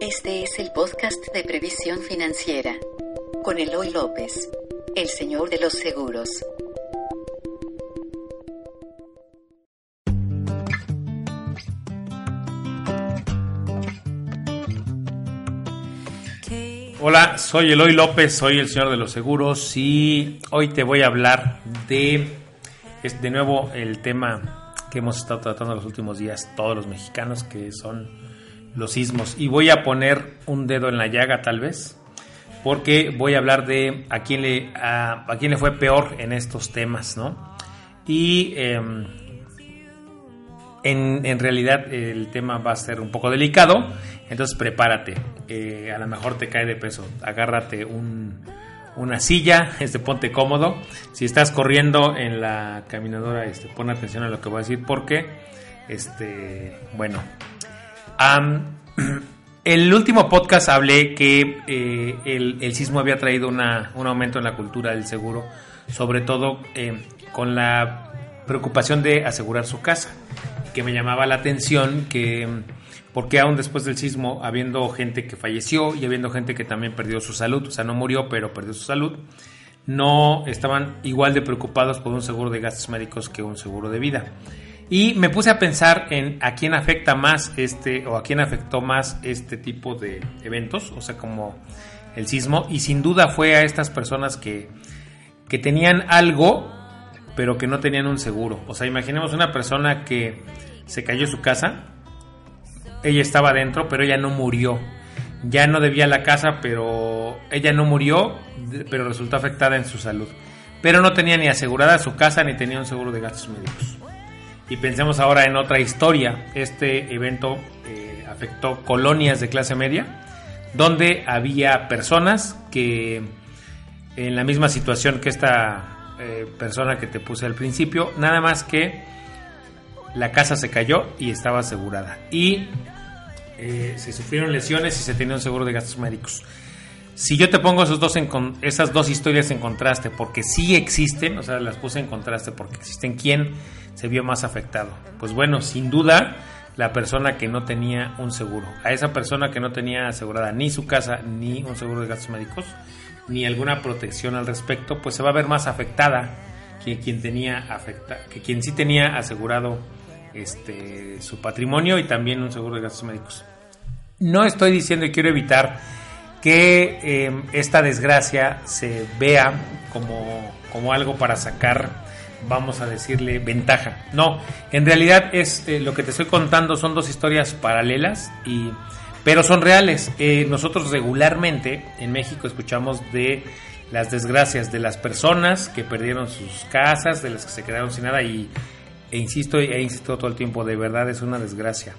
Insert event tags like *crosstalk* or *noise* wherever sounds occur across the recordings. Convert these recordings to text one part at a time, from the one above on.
Este es el podcast de previsión financiera con Eloy López, el señor de los seguros. Hola, soy Eloy López, soy el señor de los seguros y hoy te voy a hablar de, de nuevo el tema que hemos estado tratando los últimos días todos los mexicanos, que son los sismos. Y voy a poner un dedo en la llaga tal vez, porque voy a hablar de a quién le, a, quién le fue peor en estos temas, ¿no? Y em, en, en, realidad el tema va a ser un poco delicado, entonces prepárate. Eh, a lo mejor te cae de peso. Agárrate un, una silla, *laughs* este, ponte cómodo. Si estás corriendo en la caminadora, este, pon atención a lo que voy a decir porque, este, bueno, *clears throat* el último podcast hablé que eh, el, sismo había traído una, un aumento en la cultura del seguro, sobre todo eh, con la preocupación de asegurar su casa que me llamaba la atención que porque aún después del sismo, habiendo gente que falleció y habiendo gente que también perdió su salud, o sea, no murió, pero perdió su salud, no estaban igual de preocupados por un seguro de gastos médicos que un seguro de vida. Y me puse a pensar en a quién afecta más este o a quién afectó más este tipo de eventos, o sea, como el sismo, y sin duda fue a estas personas que, que tenían algo, pero que no tenían un seguro. O sea, imaginemos una persona que se cayó su casa. Ella estaba adentro, pero ella no murió. Ya no debía la casa, pero ella no murió, pero resultó afectada en su salud. Pero no tenía ni asegurada su casa ni tenía un seguro de gastos médicos. Y pensemos ahora en otra historia. Este evento eh, afectó colonias de clase media, donde había personas que en la misma situación que esta eh, persona que te puse al principio, nada más que la casa se cayó y estaba asegurada. Y eh, se sufrieron lesiones y se tenía un seguro de gastos médicos. Si yo te pongo esas dos historias en contraste, porque sí existen, o sea, las puse en contraste porque existen, ¿quién se vio más afectado? Pues bueno, sin duda, la persona que no tenía un seguro. A esa persona que no tenía asegurada ni su casa, ni un seguro de gastos médicos, ni alguna protección al respecto, pues se va a ver más afectada que quien tenía que quien sí tenía asegurado este, su patrimonio y también un seguro de gastos médicos. No estoy diciendo y quiero evitar que eh, esta desgracia se vea como, como, algo para sacar, vamos a decirle, ventaja. No, en realidad es eh, lo que te estoy contando son dos historias paralelas y pero son reales. Eh, nosotros regularmente en México escuchamos de las desgracias de las personas que perdieron sus casas, de las que se quedaron sin nada y e insisto e insisto todo el tiempo, de verdad es una desgracia.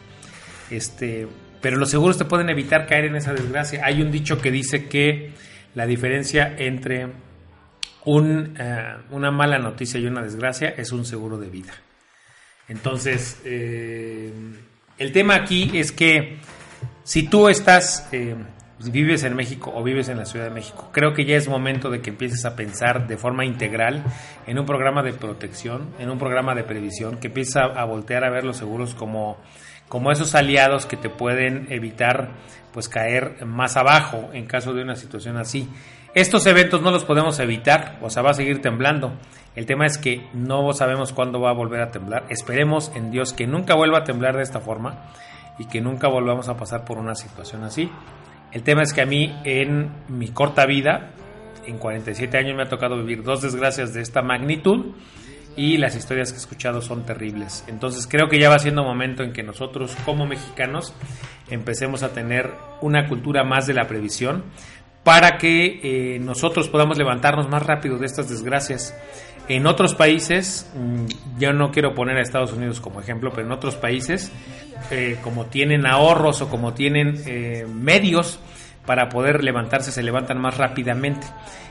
Este, pero los seguros te pueden evitar caer en esa desgracia. Hay un dicho que dice que la diferencia entre eh, una mala noticia y una desgracia es un seguro de vida. Entonces, eh, el tema aquí es que si tú estás eh, si vives en México o vives en la Ciudad de México, creo que ya es momento de que empieces a pensar de forma integral en un programa de protección, en un programa de previsión, que empieces a, voltear a ver los seguros como, como esos aliados que te pueden evitar pues caer más abajo en caso de una situación así. Estos eventos no los podemos evitar, o sea, va a seguir temblando. El tema es que no sabemos cuándo va a volver a temblar. Esperemos en Dios que nunca vuelva a temblar de esta forma y que nunca volvamos a pasar por una situación así. El tema es que a mí en mi corta vida, en 47 años me ha tocado vivir dos desgracias de esta magnitud y las historias que he escuchado son terribles. Entonces creo que ya va siendo momento en que nosotros como mexicanos empecemos a tener una cultura más de la previsión para que eh, nosotros podamos levantarnos más rápido de estas desgracias. En otros países, mm, yo no quiero poner a Estados Unidos como ejemplo, pero en otros países eh, como tienen ahorros o como tienen eh, medios para poder levantarse, se levantan más rápidamente.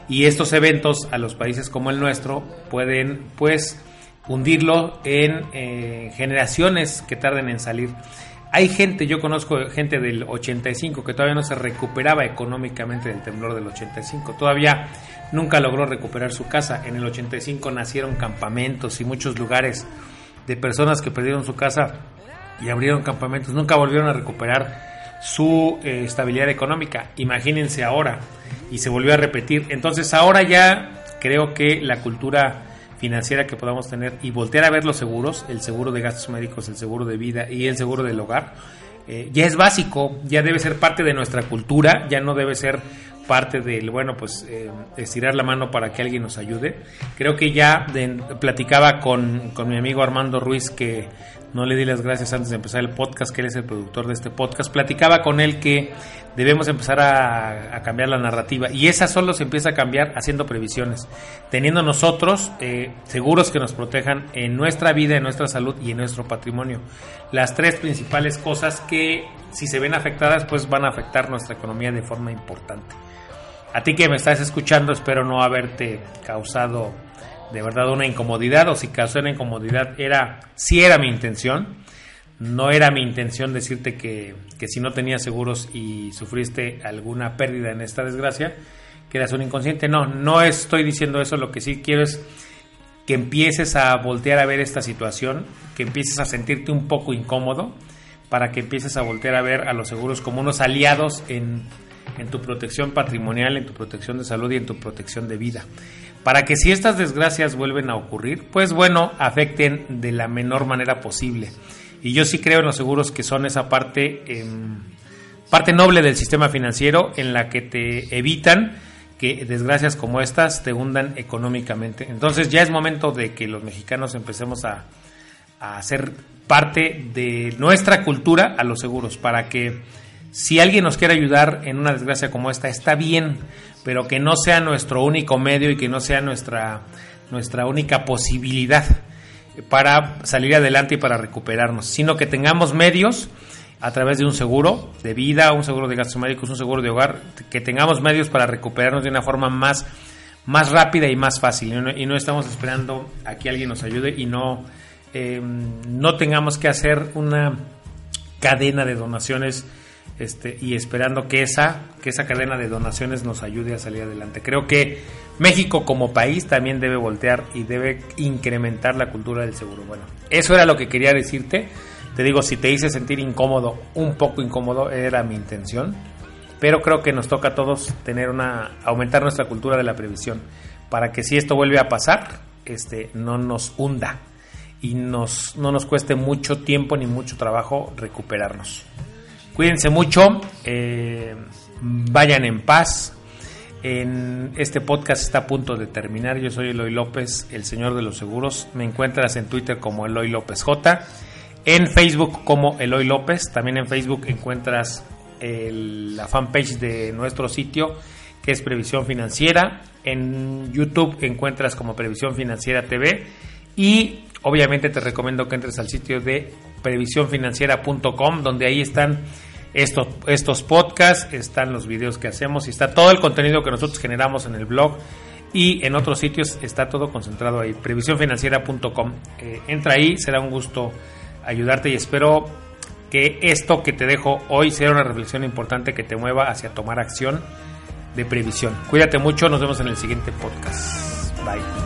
Y estos eventos a los países como el nuestro pueden pues hundirlo en eh, generaciones que tarden en salir. Hay gente, yo conozco gente del 85 que todavía no se recuperaba económicamente del temblor del 85, todavía nunca logró recuperar su casa. En el 85 nacieron campamentos y muchos lugares de personas que perdieron su casa y abrieron campamentos, nunca volvieron a recuperar su eh, estabilidad económica. Imagínense ahora, y se volvió a repetir. Entonces ahora ya creo que la cultura financiera que podamos tener y voltear a ver los seguros, el seguro de gastos médicos, el seguro de vida y el seguro del hogar, eh, ya es básico, ya debe ser parte de nuestra cultura, ya no debe ser parte del, bueno, pues eh, estirar la mano para que alguien nos ayude. Creo que ya platicaba con, con mi amigo Armando Ruiz que no le di las gracias antes de empezar el podcast, que él es el productor de este podcast, platicaba con él que debemos empezar a, cambiar la narrativa y esa solo se empieza a cambiar haciendo previsiones, teniendo nosotros eh, seguros que nos protejan en nuestra vida, en nuestra salud y en nuestro patrimonio. Las tres principales cosas que si se ven afectadas pues van a afectar nuestra economía de forma importante. A ti que me estás escuchando espero no haberte causado de verdad una incomodidad o si causó una incomodidad era si era mi intención. No era mi intención decirte que, que, si no tenías seguros y sufriste alguna pérdida en esta desgracia que eras un inconsciente. No no estoy diciendo eso. Lo que sí quiero es que empieces a voltear a ver esta situación que empieces a sentirte un poco incómodo para que empieces a voltear a ver a los seguros como unos aliados en, en tu protección patrimonial, en tu protección de salud y en tu protección de vida para que si estas desgracias vuelven a ocurrir, pues bueno, afecten de la menor manera posible. Y yo sí creo en los seguros que son esa parte, em, parte noble del sistema financiero en la que te evitan que desgracias como estas te hundan económicamente. Entonces ya es momento de que los mexicanos empecemos a, a hacer parte de nuestra cultura a los seguros, para que si alguien nos quiere ayudar en una desgracia como esta, está bien, pero que no sea nuestro único medio y que no sea nuestra, nuestra única posibilidad para salir adelante y para recuperarnos, sino que tengamos medios a través de un seguro de vida, un seguro de gastos médicos, un seguro de hogar, que tengamos medios para recuperarnos de una forma más, más rápida y más fácil. Y no, estamos esperando a que alguien nos ayude y no, eh, no tengamos que hacer una cadena de donaciones este, y esperando que esa, que esa cadena de donaciones nos ayude a salir adelante. Creo que México como país también debe voltear y debe incrementar la cultura del seguro. Bueno, eso era lo que quería decirte. Te digo, si te hice sentir incómodo, un poco incómodo, era mi intención. Pero creo que nos toca a todos tener una, aumentar nuestra cultura de la previsión para que si esto vuelve a pasar, este, no nos hunda y nos, no nos cueste mucho tiempo ni mucho trabajo recuperarnos. Cuídense mucho, eh, vayan en paz. En este podcast está a punto de terminar. Yo soy Eloy López, el señor de los seguros. Me encuentras en Twitter como Eloy López J. En Facebook como Eloy López. También en Facebook encuentras la fanpage de nuestro sitio que es Previsión Financiera. En YouTube encuentras como Previsión Financiera TV. Y obviamente te recomiendo que entres al sitio de previsiónfinanciera.com donde ahí están estos, estos podcasts, están los videos que hacemos y está todo el contenido que nosotros generamos en el blog y en otros sitios está todo concentrado ahí, previsiónfinanciera.com. Eh, entra ahí, será un gusto ayudarte y espero que esto que te dejo hoy sea una reflexión importante que te mueva hacia tomar acción de previsión. Cuídate mucho, nos vemos en el siguiente podcast. Bye.